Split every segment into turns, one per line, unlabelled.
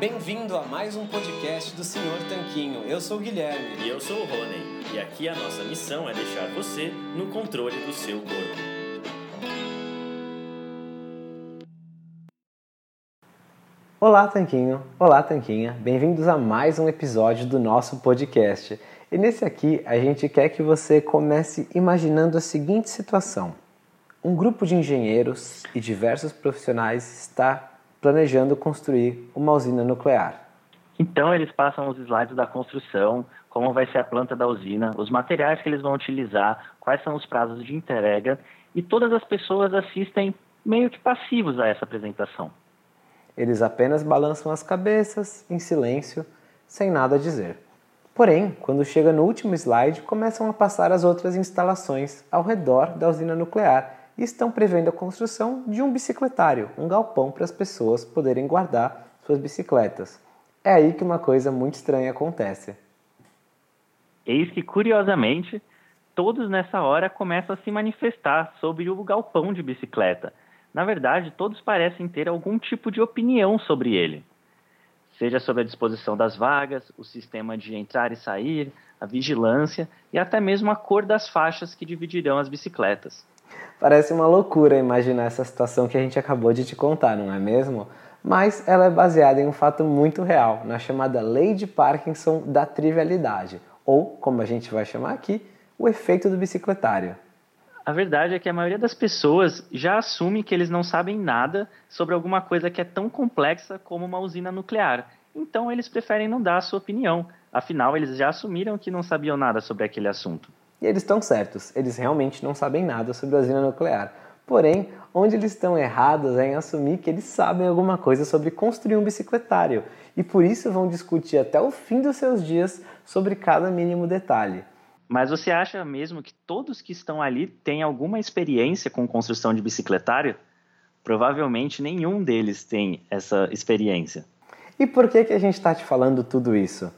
Bem-vindo a mais um podcast do Senhor Tanquinho. Eu sou o Guilherme.
E eu sou o Rony. E aqui a nossa missão é deixar você no controle do seu corpo.
Olá, Tanquinho! Olá, Tanquinha! Bem-vindos a mais um episódio do nosso podcast. E nesse aqui a gente quer que você comece imaginando a seguinte situação: um grupo de engenheiros e diversos profissionais está planejando construir uma usina nuclear.
Então eles passam os slides da construção, como vai ser a planta da usina, os materiais que eles vão utilizar, quais são os prazos de entrega, e todas as pessoas assistem meio que passivos a essa apresentação.
Eles apenas balançam as cabeças em silêncio, sem nada a dizer. Porém, quando chega no último slide, começam a passar as outras instalações ao redor da usina nuclear e estão prevendo a construção de um bicicletário, um galpão para as pessoas poderem guardar suas bicicletas. É aí que uma coisa muito estranha acontece.
Eis que, curiosamente, todos nessa hora começam a se manifestar sobre o galpão de bicicleta. Na verdade, todos parecem ter algum tipo de opinião sobre ele. Seja sobre a disposição das vagas, o sistema de entrar e sair, a vigilância e até mesmo a cor das faixas que dividirão as bicicletas.
Parece uma loucura imaginar essa situação que a gente acabou de te contar, não é mesmo? Mas ela é baseada em um fato muito real, na chamada Lei de Parkinson da trivialidade, ou, como a gente vai chamar aqui, o efeito do bicicletário.
A verdade é que a maioria das pessoas já assume que eles não sabem nada sobre alguma coisa que é tão complexa como uma usina nuclear. Então eles preferem não dar a sua opinião. Afinal, eles já assumiram que não sabiam nada sobre aquele assunto.
E eles estão certos, eles realmente não sabem nada sobre a usina nuclear. Porém, onde eles estão errados é em assumir que eles sabem alguma coisa sobre construir um bicicletário e por isso vão discutir até o fim dos seus dias sobre cada mínimo detalhe.
Mas você acha mesmo que todos que estão ali têm alguma experiência com construção de bicicletário? Provavelmente nenhum deles tem essa experiência.
E por que, que a gente está te falando tudo isso?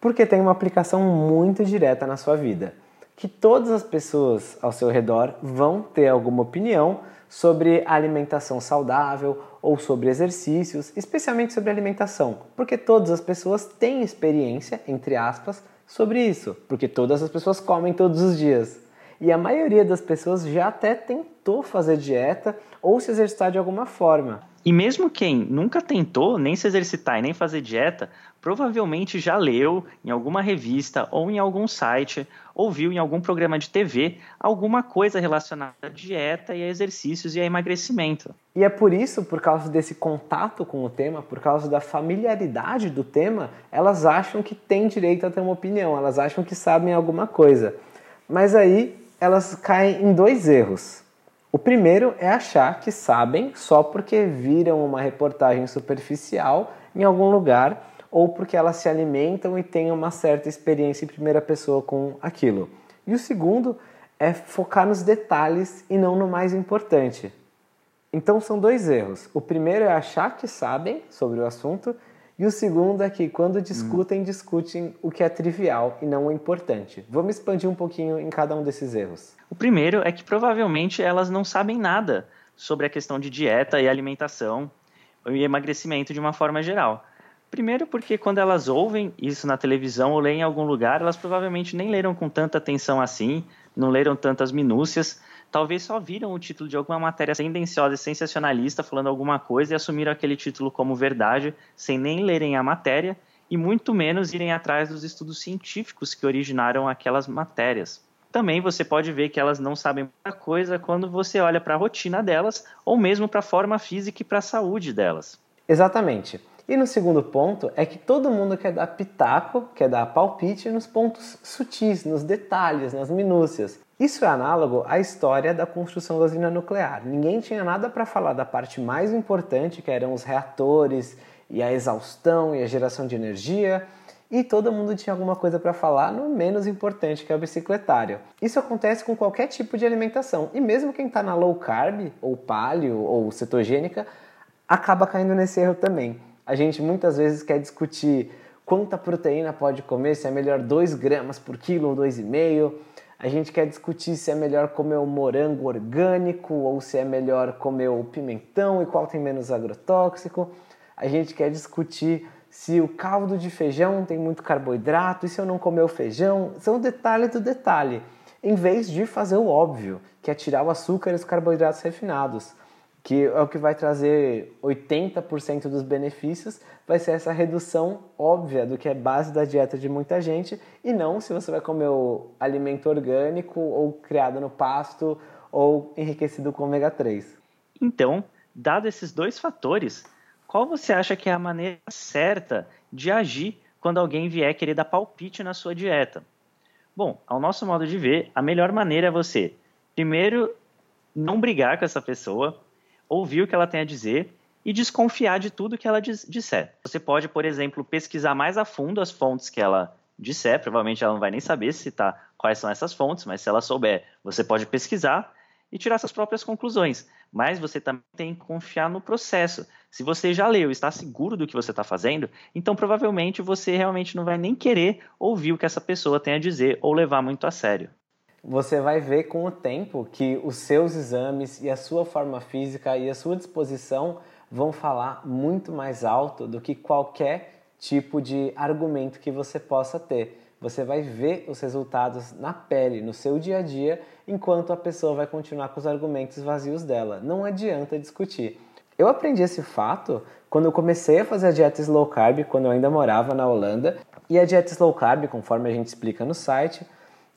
Porque tem uma aplicação muito direta na sua vida que todas as pessoas ao seu redor vão ter alguma opinião sobre alimentação saudável ou sobre exercícios, especialmente sobre alimentação, porque todas as pessoas têm experiência, entre aspas, sobre isso, porque todas as pessoas comem todos os dias. E a maioria das pessoas já até tentou fazer dieta ou se exercitar de alguma forma.
E mesmo quem nunca tentou nem se exercitar e nem fazer dieta, provavelmente já leu em alguma revista ou em algum site, ou viu em algum programa de TV alguma coisa relacionada à dieta e a exercícios e a emagrecimento.
E é por isso, por causa desse contato com o tema, por causa da familiaridade do tema, elas acham que têm direito a ter uma opinião, elas acham que sabem alguma coisa. Mas aí elas caem em dois erros. O primeiro é achar que sabem só porque viram uma reportagem superficial em algum lugar ou porque elas se alimentam e têm uma certa experiência em primeira pessoa com aquilo. E o segundo é focar nos detalhes e não no mais importante. Então são dois erros. O primeiro é achar que sabem sobre o assunto e o segundo é que quando discutem, hum. discutem o que é trivial e não o importante. Vamos expandir um pouquinho em cada um desses erros.
O primeiro é que provavelmente elas não sabem nada sobre a questão de dieta e alimentação e emagrecimento de uma forma geral. Primeiro porque quando elas ouvem isso na televisão ou leem em algum lugar, elas provavelmente nem leram com tanta atenção assim, não leram tantas minúcias, talvez só viram o título de alguma matéria tendenciosa e sensacionalista falando alguma coisa e assumiram aquele título como verdade, sem nem lerem a matéria e muito menos irem atrás dos estudos científicos que originaram aquelas matérias. Também você pode ver que elas não sabem muita coisa quando você olha para a rotina delas ou mesmo para a forma física e para a saúde delas.
Exatamente. E no segundo ponto é que todo mundo quer dar pitaco, quer dar palpite nos pontos sutis, nos detalhes, nas minúcias. Isso é análogo à história da construção da usina nuclear. Ninguém tinha nada para falar da parte mais importante, que eram os reatores e a exaustão e a geração de energia, e todo mundo tinha alguma coisa para falar no menos importante que é o bicicletário. Isso acontece com qualquer tipo de alimentação e mesmo quem está na low carb ou paleo ou cetogênica acaba caindo nesse erro também. A gente muitas vezes quer discutir quanta proteína pode comer, se é melhor 2 gramas por quilo ou 2,5. A gente quer discutir se é melhor comer o morango orgânico ou se é melhor comer o pimentão e qual tem menos agrotóxico. A gente quer discutir se o caldo de feijão tem muito carboidrato e se eu não comer o feijão. São detalhes do detalhe. Em vez de fazer o óbvio, que é tirar o açúcar e os carboidratos refinados que é o que vai trazer 80% dos benefícios, vai ser essa redução óbvia do que é base da dieta de muita gente e não se você vai comer o alimento orgânico ou criado no pasto ou enriquecido com ômega 3.
Então, dado esses dois fatores, qual você acha que é a maneira certa de agir quando alguém vier querer dar palpite na sua dieta? Bom, ao nosso modo de ver, a melhor maneira é você, primeiro, não brigar com essa pessoa, ouvir o que ela tem a dizer e desconfiar de tudo que ela disser. Você pode, por exemplo, pesquisar mais a fundo as fontes que ela disser, provavelmente ela não vai nem saber citar quais são essas fontes, mas se ela souber, você pode pesquisar e tirar suas próprias conclusões. Mas você também tem que confiar no processo. Se você já leu está seguro do que você está fazendo, então provavelmente você realmente não vai nem querer ouvir o que essa pessoa tem a dizer ou levar muito a sério
você vai ver com o tempo que os seus exames e a sua forma física e a sua disposição vão falar muito mais alto do que qualquer tipo de argumento que você possa ter. Você vai ver os resultados na pele, no seu dia a dia, enquanto a pessoa vai continuar com os argumentos vazios dela. Não adianta discutir. Eu aprendi esse fato quando eu comecei a fazer a dieta slow carb, quando eu ainda morava na Holanda. E a dieta slow carb, conforme a gente explica no site,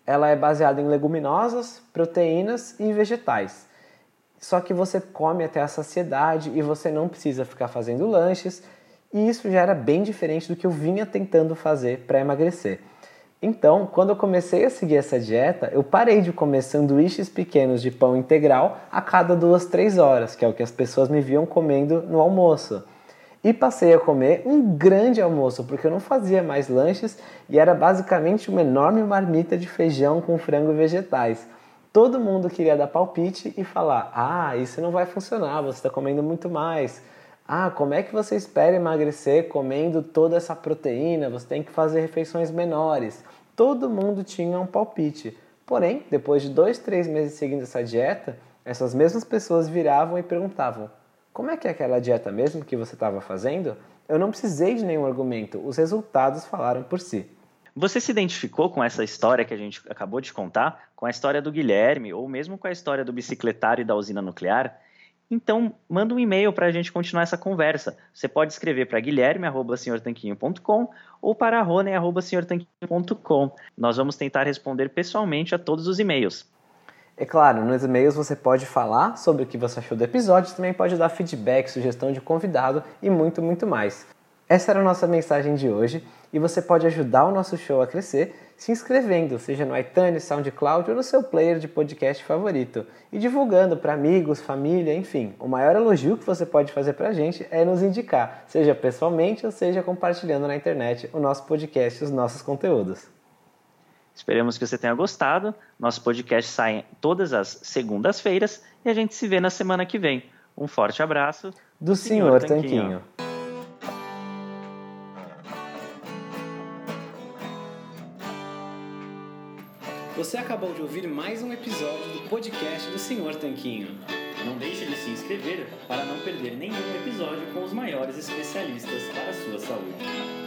ela é baseada em leguminosas, proteínas e vegetais. Só que você come até a saciedade e você não precisa ficar fazendo lanches, e isso já era bem diferente do que eu vinha tentando fazer para emagrecer. Então, quando eu comecei a seguir essa dieta, eu parei de comer sanduíches pequenos de pão integral a cada duas, três horas, que é o que as pessoas me viam comendo no almoço e passei a comer um grande almoço, porque eu não fazia mais lanches e era basicamente uma enorme marmita de feijão com frango e vegetais. Todo mundo queria dar palpite e falar: Ah, isso não vai funcionar, você está comendo muito mais. Ah, como é que você espera emagrecer comendo toda essa proteína? Você tem que fazer refeições menores. Todo mundo tinha um palpite. Porém, depois de dois, três meses seguindo essa dieta, essas mesmas pessoas viravam e perguntavam: como é que é aquela dieta mesmo que você estava fazendo? Eu não precisei de nenhum argumento, os resultados falaram por si.
Você se identificou com essa história que a gente acabou de contar, com a história do Guilherme, ou mesmo com a história do bicicletário e da usina nuclear? Então, manda um e-mail para a gente continuar essa conversa. Você pode escrever para guilherme.senhortanquinho.com ou para rone.senhortanquinho.com. Nós vamos tentar responder pessoalmente a todos os e-mails.
É claro, nos e-mails você pode falar sobre o que você achou do episódio, também pode dar feedback, sugestão de convidado e muito, muito mais. Essa era a nossa mensagem de hoje e você pode ajudar o nosso show a crescer se inscrevendo, seja no iTunes, SoundCloud ou no seu player de podcast favorito e divulgando para amigos, família, enfim. O maior elogio que você pode fazer para a gente é nos indicar, seja pessoalmente ou seja compartilhando na internet o nosso podcast e os nossos conteúdos.
Esperamos que você tenha gostado. Nosso podcast sai todas as segundas-feiras e a gente se vê na semana que vem. Um forte abraço
do Senhor, Senhor Tanquinho. Tanquinho.
Você acabou de ouvir mais um episódio do podcast do Senhor Tanquinho.
Não deixe de se inscrever para não perder nenhum episódio com os maiores especialistas para a sua saúde.